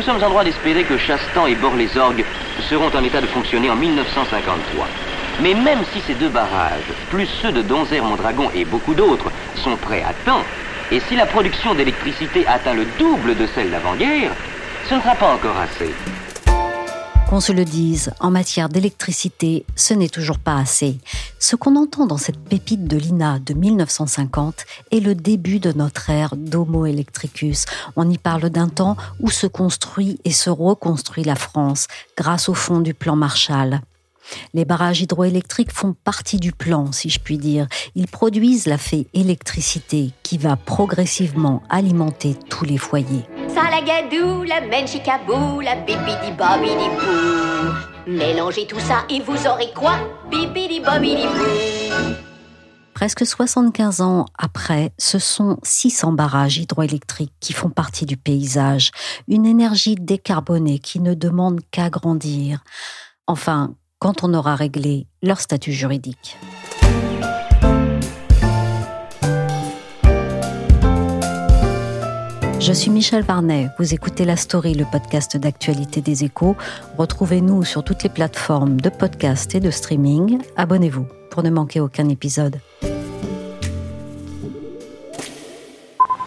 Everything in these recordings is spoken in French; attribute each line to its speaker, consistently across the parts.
Speaker 1: Nous sommes en droit d'espérer que Chastan et Bord-les-Orgues seront en état de fonctionner en 1953. Mais même si ces deux barrages, plus ceux de Donzère-Mondragon et beaucoup d'autres, sont prêts à temps, et si la production d'électricité atteint le double de celle d'avant-guerre, ce ne sera pas encore assez.
Speaker 2: Qu'on se le dise, en matière d'électricité, ce n'est toujours pas assez. Ce qu'on entend dans cette pépite de l'INA de 1950 est le début de notre ère d'Homo electricus. On y parle d'un temps où se construit et se reconstruit la France grâce au fond du plan Marshall. Les barrages hydroélectriques font partie du plan, si je puis dire. Ils produisent la fée électricité qui va progressivement alimenter tous les foyers.
Speaker 3: Salagadou, la menchikabou, la bibidi bobidi. Mélangez tout ça et vous aurez quoi? Bibidi bobidi bou.
Speaker 2: Presque 75 ans après, ce sont 600 barrages hydroélectriques qui font partie du paysage, une énergie décarbonée qui ne demande qu'à grandir. Enfin, quand on aura réglé leur statut juridique. Je suis Michel Varnet, vous écoutez La Story, le podcast d'actualité des échos. Retrouvez-nous sur toutes les plateformes de podcast et de streaming. Abonnez-vous pour ne manquer aucun épisode.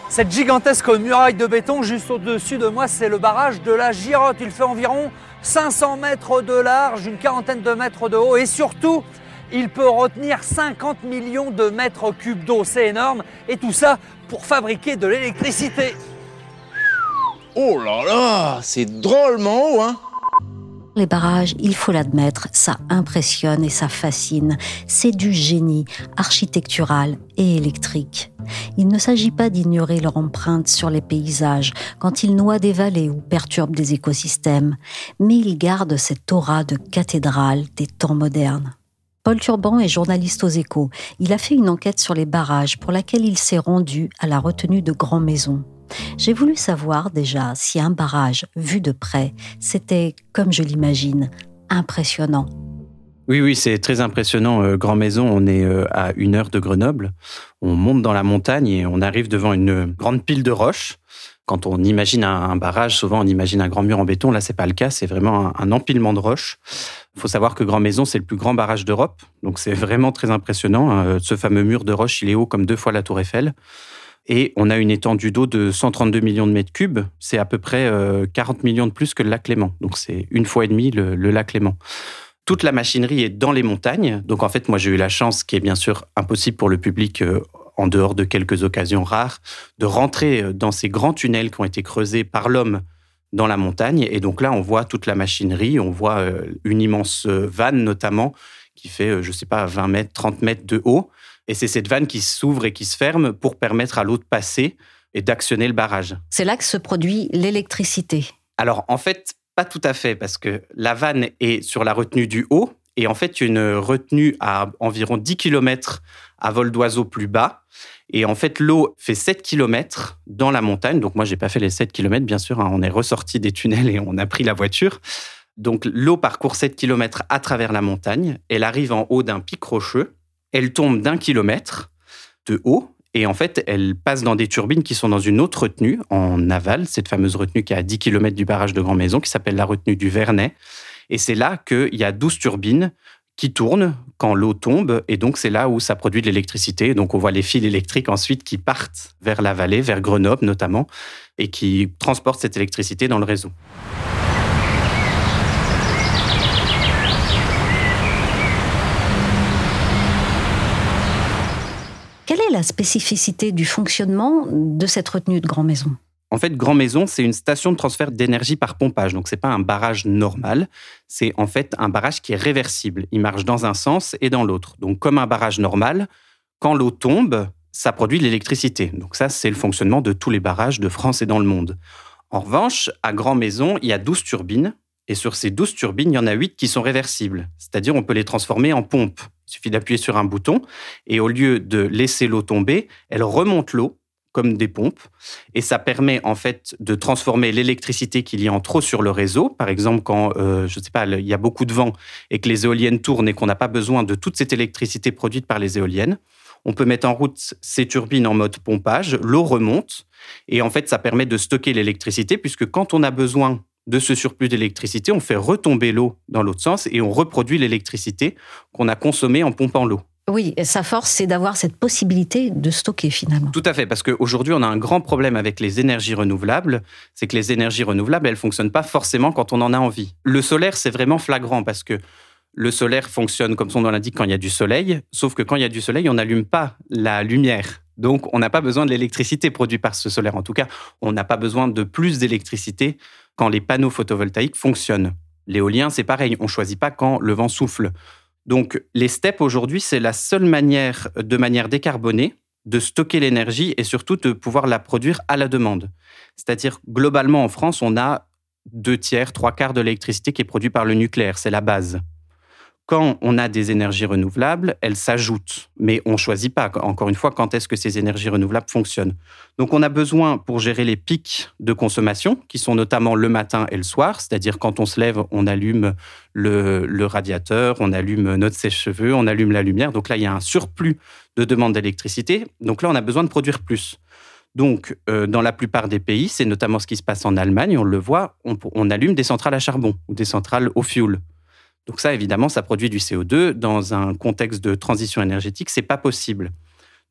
Speaker 4: Cette gigantesque muraille de béton juste au-dessus de moi, c'est le barrage de la Girotte. Il fait environ 500 mètres de large, une quarantaine de mètres de haut et surtout, il peut retenir 50 millions de mètres cubes d'eau. C'est énorme et tout ça pour fabriquer de l'électricité.
Speaker 5: Oh là là, c'est drôlement haut, hein
Speaker 2: les barrages, il faut l'admettre, ça impressionne et ça fascine. C'est du génie architectural et électrique. Il ne s'agit pas d'ignorer leur empreinte sur les paysages quand ils noient des vallées ou perturbent des écosystèmes, mais ils gardent cette aura de cathédrale des temps modernes. Paul Turban est journaliste aux échos. Il a fait une enquête sur les barrages pour laquelle il s'est rendu à la retenue de Grand Maison. J'ai voulu savoir déjà si un barrage vu de près, c'était, comme je l'imagine, impressionnant.
Speaker 6: Oui, oui, c'est très impressionnant. Euh, Grand Maison, on est euh, à une heure de Grenoble. On monte dans la montagne et on arrive devant une grande pile de roches. Quand on imagine un, barrage, souvent on imagine un grand mur en béton. Là, c'est pas le cas. C'est vraiment un, empilement de roches. Il faut savoir que Grand Maison, c'est le plus grand barrage d'Europe. Donc, c'est vraiment très impressionnant. Hein. Ce fameux mur de roches, il est haut comme deux fois la Tour Eiffel. Et on a une étendue d'eau de 132 millions de mètres cubes. C'est à peu près 40 euh, millions de plus que le lac Léman. Donc c'est une fois et demi le, lac Léman. Toute la machinerie est dans les montagnes. Donc en fait, moi j'ai eu la chance, qui est bien sûr impossible pour le public euh, en dehors de quelques occasions rares, de rentrer euh, dans ces grands tunnels qui ont été creusés par l'homme dans la montagne. Et donc là, on voit toute la machinerie, on voit une immense vanne notamment qui fait, je ne sais pas, 20 mètres, 30 mètres de haut et c'est cette vanne qui s'ouvre et qui se ferme pour permettre à l'eau de passer et d'actionner le barrage.
Speaker 2: C'est là que se produit l'électricité.
Speaker 6: Alors en fait, pas tout à fait, parce que la vanne est sur la retenue du haut, et en fait, une retenue à environ 10 km à vol d'oiseau plus bas. Et en fait, l'eau fait 7 km dans la montagne. Donc moi, j'ai pas fait les 7 km, bien sûr. Hein. On est ressorti des tunnels et on a pris la voiture. Donc l'eau parcourt 7 km à travers la montagne. Elle arrive en haut d'un pic rocheux. Elle tombe d'un kilomètre de haut et en fait, elle passe dans des turbines qui sont dans une autre retenue en aval, cette fameuse retenue qui est à 10 km du barrage de Grand Maison, qui s'appelle la retenue du Vernet. Et c'est là qu'il y a 12 turbines qui tournent quand l'eau tombe. Et donc, c'est là où ça produit de l'électricité. Donc, on voit les fils électriques ensuite qui partent vers la vallée, vers Grenoble notamment, et qui transportent cette électricité dans le réseau.
Speaker 2: La spécificité du fonctionnement de cette retenue de Grand Maison?
Speaker 6: En fait, Grand Maison, c'est une station de transfert d'énergie par pompage. Donc, ce n'est pas un barrage normal. C'est en fait un barrage qui est réversible. Il marche dans un sens et dans l'autre. Donc, comme un barrage normal, quand l'eau tombe, ça produit de l'électricité. Donc ça, c'est le fonctionnement de tous les barrages de France et dans le monde. En revanche, à Grand Maison, il y a 12 turbines. Et sur ces 12 turbines, il y en a 8 qui sont réversibles. C'est-à-dire, on peut les transformer en pompes. Suffit d'appuyer sur un bouton. Et au lieu de laisser l'eau tomber, elle remonte l'eau comme des pompes. Et ça permet en fait de transformer l'électricité qu'il y a en trop sur le réseau. Par exemple, quand, euh, je sais pas, il y a beaucoup de vent et que les éoliennes tournent et qu'on n'a pas besoin de toute cette électricité produite par les éoliennes, on peut mettre en route ces turbines en mode pompage, l'eau remonte et en fait ça permet de stocker l'électricité puisque quand on a besoin de ce surplus d'électricité, on fait retomber l'eau dans l'autre sens et on reproduit l'électricité qu'on a consommée en pompant l'eau.
Speaker 2: Oui, sa force, c'est d'avoir cette possibilité de stocker finalement.
Speaker 6: Tout à fait, parce qu'aujourd'hui, on a un grand problème avec les énergies renouvelables, c'est que les énergies renouvelables, elles ne fonctionnent pas forcément quand on en a envie. Le solaire, c'est vraiment flagrant, parce que le solaire fonctionne, comme son nom l'indique, quand il y a du soleil, sauf que quand il y a du soleil, on n'allume pas la lumière. Donc, on n'a pas besoin de l'électricité produite par ce solaire. En tout cas, on n'a pas besoin de plus d'électricité quand les panneaux photovoltaïques fonctionnent. L'éolien, c'est pareil, on ne choisit pas quand le vent souffle. Donc, les steppes aujourd'hui, c'est la seule manière, de manière décarbonée, de stocker l'énergie et surtout de pouvoir la produire à la demande. C'est-à-dire, globalement, en France, on a deux tiers, trois quarts de l'électricité qui est produite par le nucléaire. C'est la base quand on a des énergies renouvelables, elles s'ajoutent. Mais on ne choisit pas, encore une fois, quand est-ce que ces énergies renouvelables fonctionnent? Donc on a besoin, pour gérer les pics de consommation, qui sont notamment le matin et le soir, c'est-à-dire quand on se lève, on allume le, radiateur, on allume notre sèche-cheveux, on allume la lumière. Donc là, il y a un surplus de demande d'électricité. Donc là, on a besoin de produire plus. Donc, euh, dans la plupart des pays, c'est notamment ce qui se passe en Allemagne, on le voit, on, on allume des centrales à charbon ou des centrales au fioul. Donc ça, évidemment, ça produit du CO2. Dans un contexte de transition énergétique, c'est pas possible.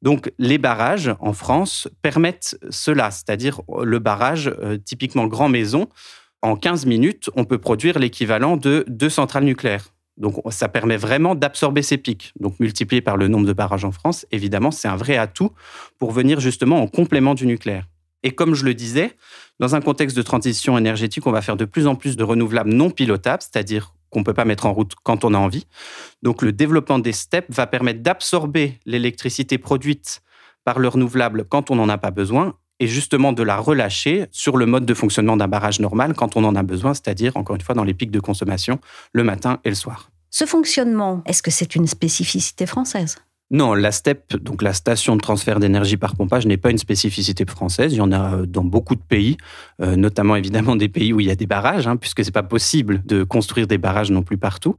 Speaker 6: Donc les barrages en France permettent cela, c'est-à-dire le barrage euh, typiquement grand maison, en 15 minutes, on peut produire l'équivalent de deux centrales nucléaires. Donc ça permet vraiment d'absorber ces pics. Donc multiplié par le nombre de barrages en France, évidemment, c'est un vrai atout pour venir justement en complément du nucléaire. Et comme je le disais, dans un contexte de transition énergétique, on va faire de plus en plus de renouvelables non pilotables, c'est-à-dire qu'on ne peut pas mettre en route quand on a envie. Donc le développement des steps va permettre d'absorber l'électricité produite par le renouvelable quand on n'en a pas besoin et justement de la relâcher sur le mode de fonctionnement d'un barrage normal quand on en a besoin, c'est-à-dire, encore une fois, dans les pics de consommation, le matin et le soir.
Speaker 2: Ce fonctionnement, est-ce que c'est une spécificité française?
Speaker 6: Non, la STEP, donc la station de transfert d'énergie par pompage, n'est pas une spécificité française. Il y en a euh, dans beaucoup de pays, euh, notamment évidemment des pays où il y a des barrages, hein, puisque c'est pas possible de construire des barrages non plus partout.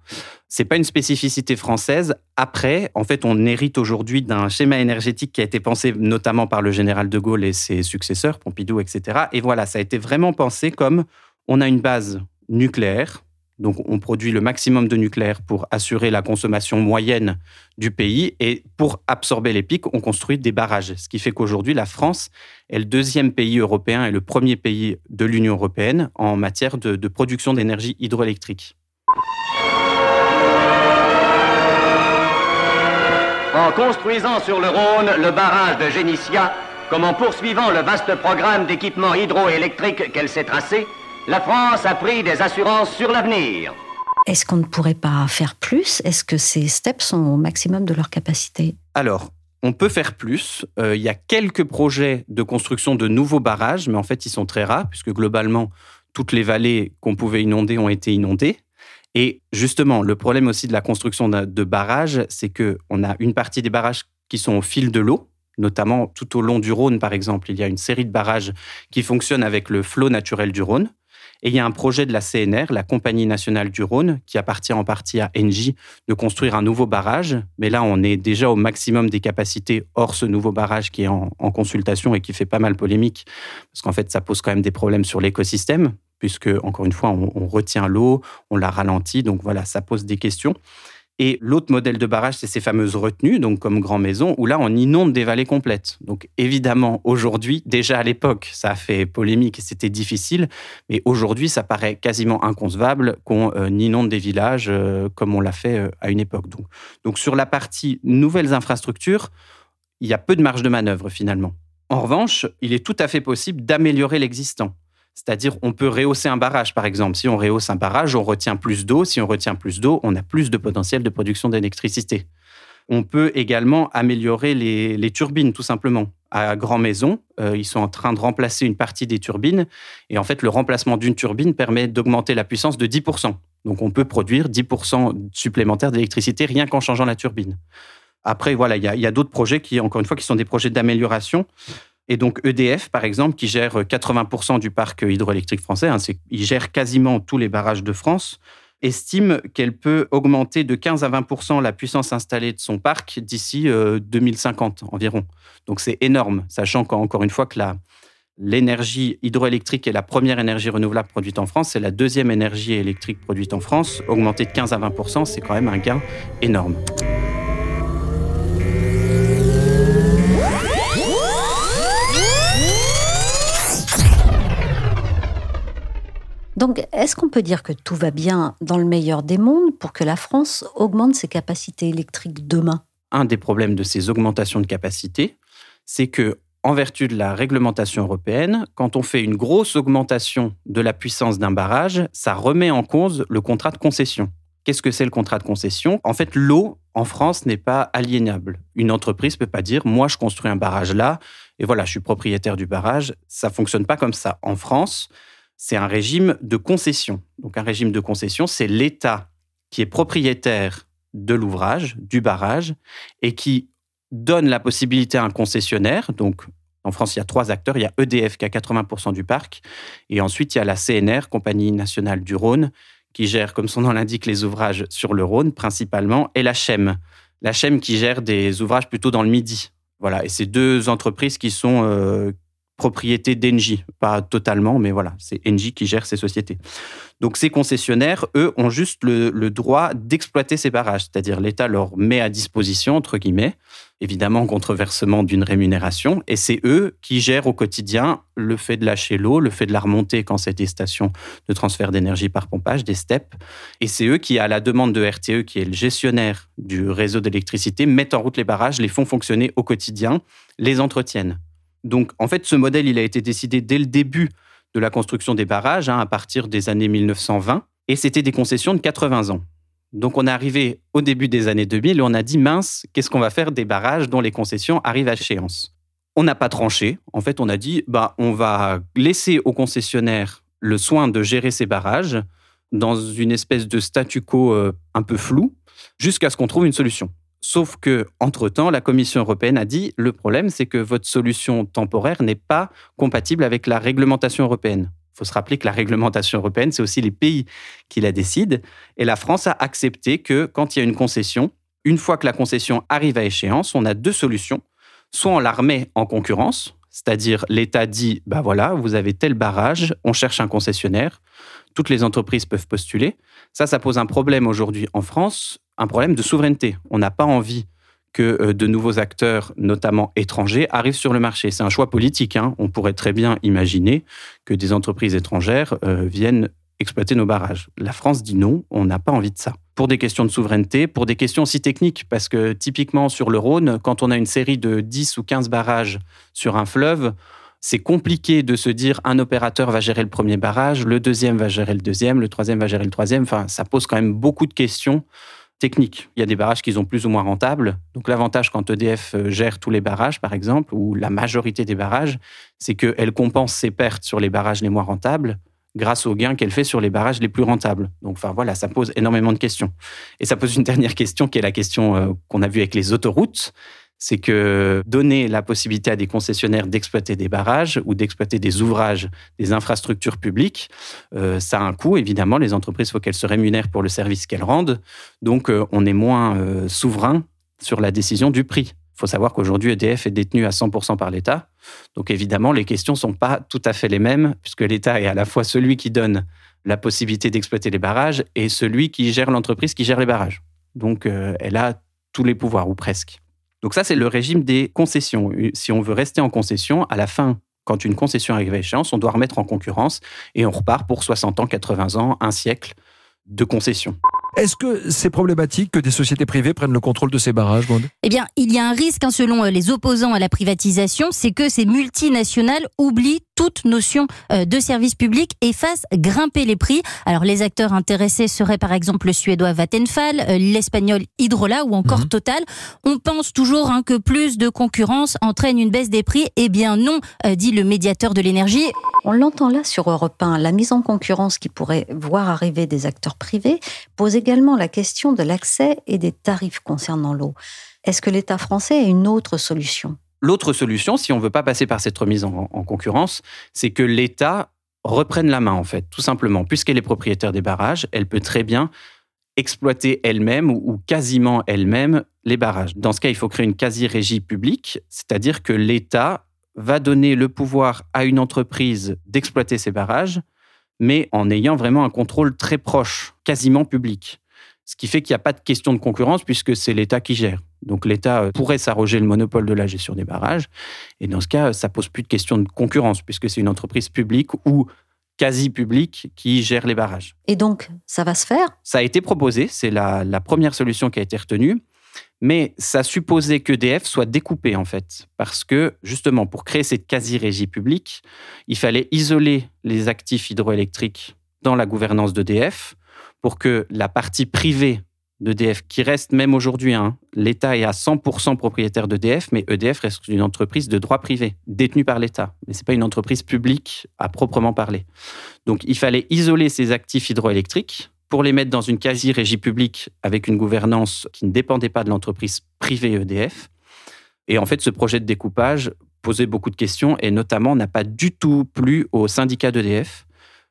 Speaker 6: C'est pas une spécificité française. Après, en fait, on hérite aujourd'hui d'un schéma énergétique qui a été pensé notamment par le général de Gaulle et ses successeurs, Pompidou, etc. Et voilà, ça a été vraiment pensé comme on a une base nucléaire donc, on produit le maximum de nucléaire pour assurer la consommation moyenne du pays. Et pour absorber les pics, on construit des barrages. Ce qui fait qu'aujourd'hui, la France est le deuxième pays européen et le premier pays de l'Union européenne en matière de, production d'énergie hydroélectrique.
Speaker 1: En construisant sur le Rhône le barrage de Génissia, comme en poursuivant le vaste programme d'équipement hydroélectrique qu'elle s'est tracé, la France a pris des assurances sur l'avenir.
Speaker 2: Est-ce qu'on ne pourrait pas faire plus? Est-ce que ces steps sont au maximum de leur capacité?
Speaker 6: Alors, on peut faire plus. Euh, il y a quelques projets de construction de nouveaux barrages, mais en fait, ils sont très rares, puisque globalement, toutes les vallées qu'on pouvait inonder ont été inondées. Et justement, le problème aussi de la construction de barrages, c'est qu'on a une partie des barrages qui sont au fil de l'eau, notamment tout au long du Rhône, par exemple. Il y a une série de barrages qui fonctionnent avec le flot naturel du Rhône. Et il y a un projet de la CNR, la Compagnie nationale du Rhône, qui appartient en partie à Engie, de construire un nouveau barrage. Mais là, on est déjà au maximum des capacités hors ce nouveau barrage qui est en, consultation et qui fait pas mal polémique, parce qu'en fait, ça pose quand même des problèmes sur l'écosystème, puisque, encore une fois, on retient l'eau, on la ralentit. Donc voilà, ça pose des questions. Et l'autre modèle de barrage, c'est ces fameuses retenues, donc comme Grand Maison, où là, on inonde des vallées complètes. Donc évidemment, aujourd'hui, déjà à l'époque, ça a fait polémique et c'était difficile, mais aujourd'hui, ça paraît quasiment inconcevable qu'on euh, inonde des villages euh, comme on l'a fait euh, à une époque. Donc, donc sur la partie nouvelles infrastructures, il y a peu de marge de manœuvre finalement. En revanche, il est tout à fait possible d'améliorer l'existant. C'est-à-dire, on peut rehausser un barrage, par exemple. Si on rehausse un barrage, on retient plus d'eau. Si on retient plus d'eau, on a plus de potentiel de production d'électricité. On peut également améliorer les, turbines, tout simplement. À Grand Maison, euh, ils sont en train de remplacer une partie des turbines. Et en fait, le remplacement d'une turbine permet d'augmenter la puissance de 10%. Donc, on peut produire 10% supplémentaires d'électricité rien qu'en changeant la turbine. Après, voilà, il y a, d'autres projets qui, encore une fois, qui sont des projets d'amélioration. Et donc EDF, par exemple, qui gère 80% du parc hydroélectrique français, hein, il gère quasiment tous les barrages de France, estime qu'elle peut augmenter de 15 à 20 la puissance installée de son parc d'ici 2050 euh, environ. Donc c'est énorme, sachant qu'encore une fois que l'énergie hydroélectrique est la première énergie renouvelable produite en France, c'est la deuxième énergie électrique produite en France. Augmenter de 15 à 20 c'est quand même un gain énorme.
Speaker 2: Donc, est-ce qu'on peut dire que tout va bien dans le meilleur des mondes pour que la France augmente ses capacités électriques demain?
Speaker 6: Un des problèmes de ces augmentations de capacité, c'est que, en vertu de la réglementation européenne, quand on fait une grosse augmentation de la puissance d'un barrage, ça remet en cause le contrat de concession. Qu'est-ce que c'est le contrat de concession? En fait, l'eau en France n'est pas aliénable. Une entreprise ne peut pas dire moi je construis un barrage là et voilà, je suis propriétaire du barrage. Ça fonctionne pas comme ça. En France, c'est un régime de concession. Donc un régime de concession, c'est l'État qui est propriétaire de l'ouvrage, du barrage, et qui donne la possibilité à un concessionnaire, donc en France, il y a trois acteurs. Il y a EDF qui a 80% du parc. Et ensuite, il y a la CNR, Compagnie nationale du Rhône, qui gère, comme son nom l'indique, les ouvrages sur le Rhône principalement, et la CHEM. La CHEM qui gère des ouvrages plutôt dans le Midi. Voilà. Et c'est deux entreprises qui sont, euh, propriété d'Engie. Pas totalement, mais voilà, c'est Engie qui gère ces sociétés. Donc ces concessionnaires, eux, ont juste le, droit d'exploiter ces barrages, c'est-à-dire l'État leur met à disposition, entre guillemets, évidemment contre versement d'une rémunération, et c'est eux qui gèrent au quotidien le fait de lâcher l'eau, le fait de la remonter quand c'est des stations de transfert d'énergie par pompage, des STEP, et c'est eux qui, à la demande de RTE, qui est le gestionnaire du réseau d'électricité, mettent en route les barrages, les font fonctionner au quotidien, les entretiennent. Donc, en fait, ce modèle, il a été décidé dès le début de la construction des barrages, hein, à partir des années 1920, et c'était des concessions de 80 ans. Donc, on est arrivé au début des années 2000 et on a dit, mince, qu'est-ce qu'on va faire des barrages dont les concessions arrivent à échéance? On n'a pas tranché. En fait, on a dit, bah, on va laisser aux concessionnaires le soin de gérer ces barrages dans une espèce de statu quo euh, un peu flou, jusqu'à ce qu'on trouve une solution. Sauf que, entre-temps, la Commission européenne a dit le problème, c'est que votre solution temporaire n'est pas compatible avec la réglementation européenne. Il faut se rappeler que la réglementation européenne, c'est aussi les pays qui la décident. Et la France a accepté que quand il y a une concession, une fois que la concession arrive à échéance, on a deux solutions. Soit on la remet en concurrence, c'est-à-dire l'État dit, bah voilà, vous avez tel barrage, on cherche un concessionnaire, toutes les entreprises peuvent postuler. Ça, ça pose un problème aujourd'hui en France un problème de souveraineté. On n'a pas envie que euh, de nouveaux acteurs, notamment étrangers, arrivent sur le marché. C'est un choix politique. Hein. On pourrait très bien imaginer que des entreprises étrangères euh, viennent exploiter nos barrages. La France dit non, on n'a pas envie de ça. Pour des questions de souveraineté, pour des questions aussi techniques, parce que typiquement sur le Rhône, quand on a une série de 10 ou 15 barrages sur un fleuve, c'est compliqué de se dire un opérateur va gérer le premier barrage, le deuxième va gérer le deuxième, le troisième va gérer le troisième. Enfin, ça pose quand même beaucoup de questions techniques. Il y a des barrages qui sont plus ou moins rentables. Donc l'avantage quand EDF euh, gère tous les barrages, par exemple, ou la majorité des barrages, c'est qu'elle compense ses pertes sur les barrages les moins rentables grâce aux gains qu'elle fait sur les barrages les plus rentables. Donc, voilà, ça pose énormément de questions. Et ça pose une dernière question qui est la question euh, qu'on a vue avec les autoroutes c'est que donner la possibilité à des concessionnaires d'exploiter des barrages ou d'exploiter des ouvrages, des infrastructures publiques, euh, ça a un coût. Évidemment, les entreprises, il faut qu'elles se rémunèrent pour le service qu'elles rendent. Donc, euh, on est moins euh, souverain sur la décision du prix. Il faut savoir qu'aujourd'hui, EDF est détenu à 100% par l'État. Donc, évidemment, les questions ne sont pas tout à fait les mêmes, puisque l'État est à la fois celui qui donne la possibilité d'exploiter les barrages et celui qui gère l'entreprise qui gère les barrages. Donc, elle a tous les pouvoirs, ou presque. Donc ça, c'est le régime des concessions. Si on veut rester en concession, à la fin, quand une concession arrive à échéance, on doit remettre en concurrence et on repart pour 60 ans, 80 ans, un siècle de concession.
Speaker 7: Est-ce que c'est problématique que des sociétés privées prennent le contrôle de ces barrages, Bond
Speaker 8: Eh bien, il y a un risque, hein, selon euh, les opposants à la privatisation, c'est que ces multinationales oublient toute notion euh, de service public et fassent grimper les prix. Alors, les acteurs intéressés seraient par exemple le suédois Vattenfall, euh, l'espagnol Hydrola ou encore mhm. Total. On pense toujours hein, que plus de concurrence entraîne une baisse des prix. Eh bien non, dit le médiateur de l'énergie.
Speaker 2: On l'entend là sur Europe 1. La mise en concurrence qui pourrait voir arriver des acteurs privés pose également la question de l'accès et des tarifs concernant l'eau. Est-ce que l'État français a une autre solution?
Speaker 6: L'autre solution, si on ne veut pas passer par cette remise en, en concurrence, c'est que l'État reprenne la main, en fait, tout simplement. Puisqu'elle est propriétaire des barrages, elle peut très bien exploiter elle-même ou quasiment elle-même les barrages. Dans ce cas, il faut créer une quasi-régie publique, c'est-à-dire que l'État va donner le pouvoir à une entreprise d'exploiter ces barrages, mais en ayant vraiment un contrôle très proche, quasiment public. Ce qui fait qu'il n'y a pas de question de concurrence puisque c'est l'État qui gère. Donc l'État euh, pourrait s'arroger le monopole de la gestion des barrages. Et dans ce cas, ça pose plus de question de concurrence puisque c'est une entreprise publique ou quasi publique qui gère les barrages.
Speaker 2: Et donc, ça va se faire?
Speaker 6: Ça a été proposé, c'est la, la première solution qui a été retenue. Mais ça supposait qu'EDF soit découpé, en fait. Parce que, justement, pour créer cette quasi-régie publique, il fallait isoler les actifs hydroélectriques dans la gouvernance d'EDF pour que la partie privée d'EDF, qui reste même aujourd'hui, hein, l'État est à 100% propriétaire d'EDF, mais EDF reste une entreprise de droit privé, détenue par l'État. Mais ce n'est pas une entreprise publique à proprement parler. Donc il fallait isoler ces actifs hydroélectriques pour les mettre dans une quasi-régie publique avec une gouvernance qui ne dépendait pas de l'entreprise privée EDF. Et en fait, ce projet de découpage posait beaucoup de questions et notamment n'a pas du tout plu au syndicat d'EDF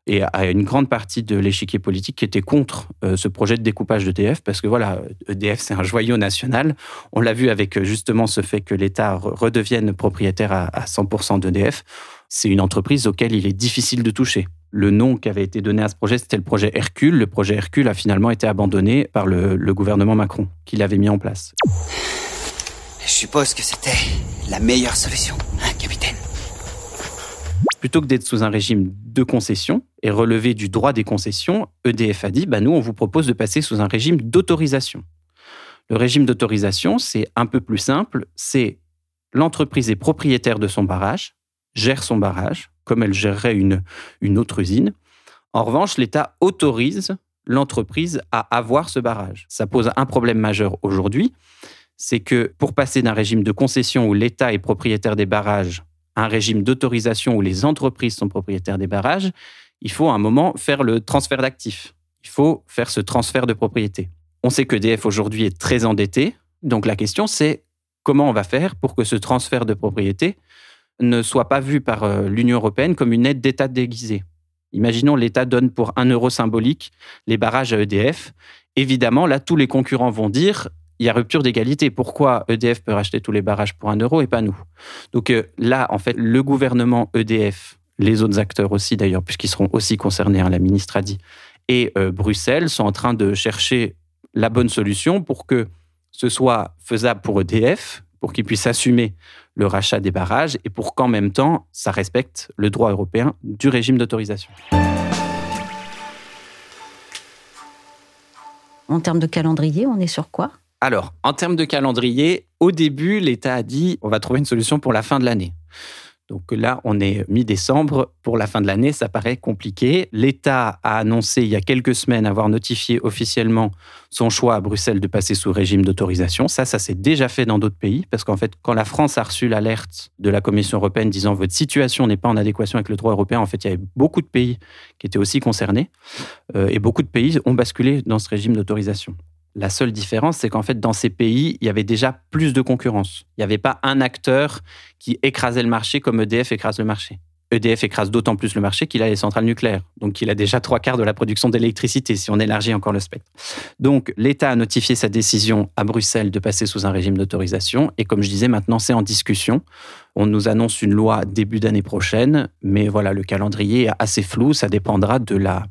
Speaker 6: et à une grande partie de l'échiquier politique qui était contre euh, ce projet de découpage d'EDF parce que voilà, EDF c'est un joyau national. On l'a vu avec euh, justement ce fait que l'État redevienne propriétaire à 100% d'EDF. C'est une entreprise auquel il est difficile de toucher le nom qui avait été donné à ce projet, c'était le projet Hercule. Le projet Hercule a finalement été abandonné par le, gouvernement Macron, qui l'avait mis en place.
Speaker 9: Je suppose que c'était la meilleure solution, hein, capitaine
Speaker 6: Plutôt que d'être sous un régime de concession et relever du droit des concessions, EDF a dit bah, nous, on vous propose de passer sous un régime d'autorisation. Le régime d'autorisation, c'est un peu plus simple c'est l'entreprise est propriétaire de son barrage, gère son barrage, comme elle gérerait une, une autre usine. En revanche, l'État autorise l'entreprise à avoir ce barrage. Ça pose un problème majeur aujourd'hui, c'est que pour passer d'un régime de concession où l'État est propriétaire des barrages à un régime d'autorisation où les entreprises sont propriétaires des barrages, il faut à un moment faire le transfert d'actifs. Il faut faire ce transfert de propriété. On sait que DF aujourd'hui est très endetté, donc la question c'est comment on va faire pour que ce transfert de propriété ne soit pas vu par euh, l'Union européenne comme une aide d'État déguisée. Imaginons l'État donne pour un euro symbolique les barrages à EDF. Évidemment, là, tous les concurrents vont dire il y a rupture d'égalité. Pourquoi EDF peut racheter tous les barrages pour un euro et pas nous? Donc euh, là, en fait, le gouvernement EDF, les autres acteurs aussi d'ailleurs, puisqu'ils seront aussi concernés, hein, la ministre a dit, et euh, Bruxelles sont en train de chercher la bonne solution pour que ce soit faisable pour EDF, pour qu'ils puissent assumer le rachat des barrages et pour qu'en même temps, ça respecte le droit européen du régime d'autorisation.
Speaker 2: En termes de calendrier, on est sur quoi?
Speaker 6: Alors, en termes de calendrier, au début, l'État a dit on va trouver une solution pour la fin de l'année. Donc là, on est mi-décembre. Pour la fin de l'année, ça paraît compliqué. L'État a annoncé il y a quelques semaines avoir notifié officiellement son choix à Bruxelles de passer sous régime d'autorisation. Ça, ça s'est déjà fait dans d'autres pays, parce qu'en fait, quand la France a reçu l'alerte de la Commission européenne disant votre situation n'est pas en adéquation avec le droit européen, en fait, il y avait beaucoup de pays qui étaient aussi concernés, euh, et beaucoup de pays ont basculé dans ce régime d'autorisation. La seule différence, c'est qu'en fait, dans ces pays, il y avait déjà plus de concurrence. Il n'y avait pas un acteur qui écrasait le marché comme EDF écrase le marché. EDF écrase d'autant plus le marché qu'il a les centrales nucléaires. Donc, il a déjà trois quarts de la production d'électricité, si on élargit encore le spectre. Donc, l'État a notifié sa décision à Bruxelles de passer sous un régime d'autorisation. Et comme je disais, maintenant, c'est en discussion. On nous annonce une loi début d'année prochaine. Mais voilà, le calendrier est assez flou. Ça dépendra de la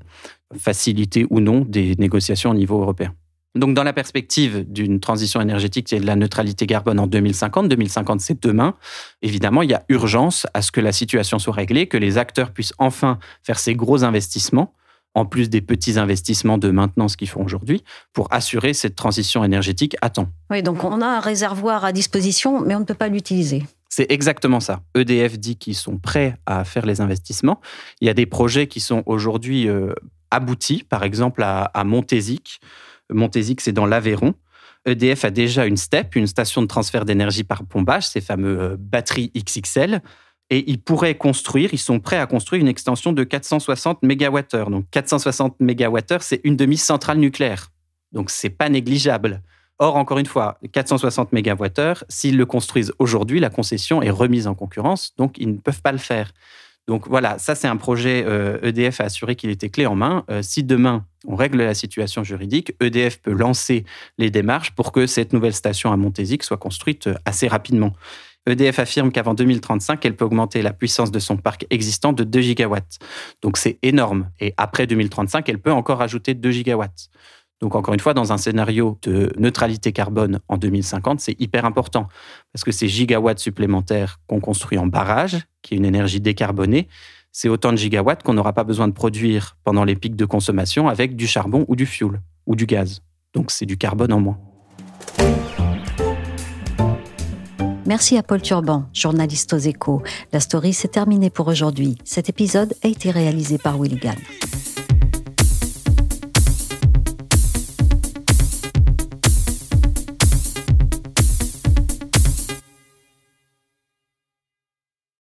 Speaker 6: facilité ou non des négociations au niveau européen. Donc, dans la perspective d'une transition énergétique et de la neutralité carbone en 2050, 2050 c'est demain, évidemment, il y a urgence à ce que la situation soit réglée, que les acteurs puissent enfin faire ces gros investissements en plus des petits investissements de maintenance qu'ils font aujourd'hui, pour assurer cette transition énergétique à temps.
Speaker 2: Oui, donc on a un réservoir à disposition, mais on ne peut pas l'utiliser.
Speaker 6: C'est exactement ça. EDF dit qu'ils sont prêts à faire les investissements. Il y a des projets qui sont aujourd'hui euh, aboutis, par exemple à, à Montésic. Montésic, c'est dans l'Aveyron. EDF a déjà une STEP, une station de transfert d'énergie par pompage, ces fameux euh, batteries XXL. Et ils pourraient construire, ils sont prêts à construire une extension de 460 MWh. Donc 460 MWh, c'est une demi-centrale nucléaire. Donc c'est pas négligeable. Or, encore une fois, 460 MWh, s'ils le construisent aujourd'hui, la concession est remise en concurrence, donc ils ne peuvent pas le faire. Donc voilà, ça c'est un projet EDF euh, e a assuré qu'il était clé en main. Euh, si demain on règle la situation juridique, EDF peut lancer les démarches pour que cette nouvelle station à Montésic soit construite euh, assez rapidement. EDF affirme qu'avant 2035, elle peut augmenter la puissance de son parc existant de 2 gigawatts. Donc c'est énorme. Et après 2035, elle peut encore ajouter 2 gigawatts. Donc encore une fois, dans un scénario de neutralité carbone en 2050, c'est hyper important parce que ces gigawatts supplémentaires qu'on construit en barrage, qui est une énergie décarbonée, c'est autant de gigawatts qu'on n'aura pas besoin de produire pendant les pics de consommation avec du charbon ou du fioul ou du gaz. Donc c'est du carbone en moins.
Speaker 2: Merci à Paul Turban, journaliste aux échos. La story s'est terminée pour aujourd'hui. Cet épisode a été réalisé par Willy Gann.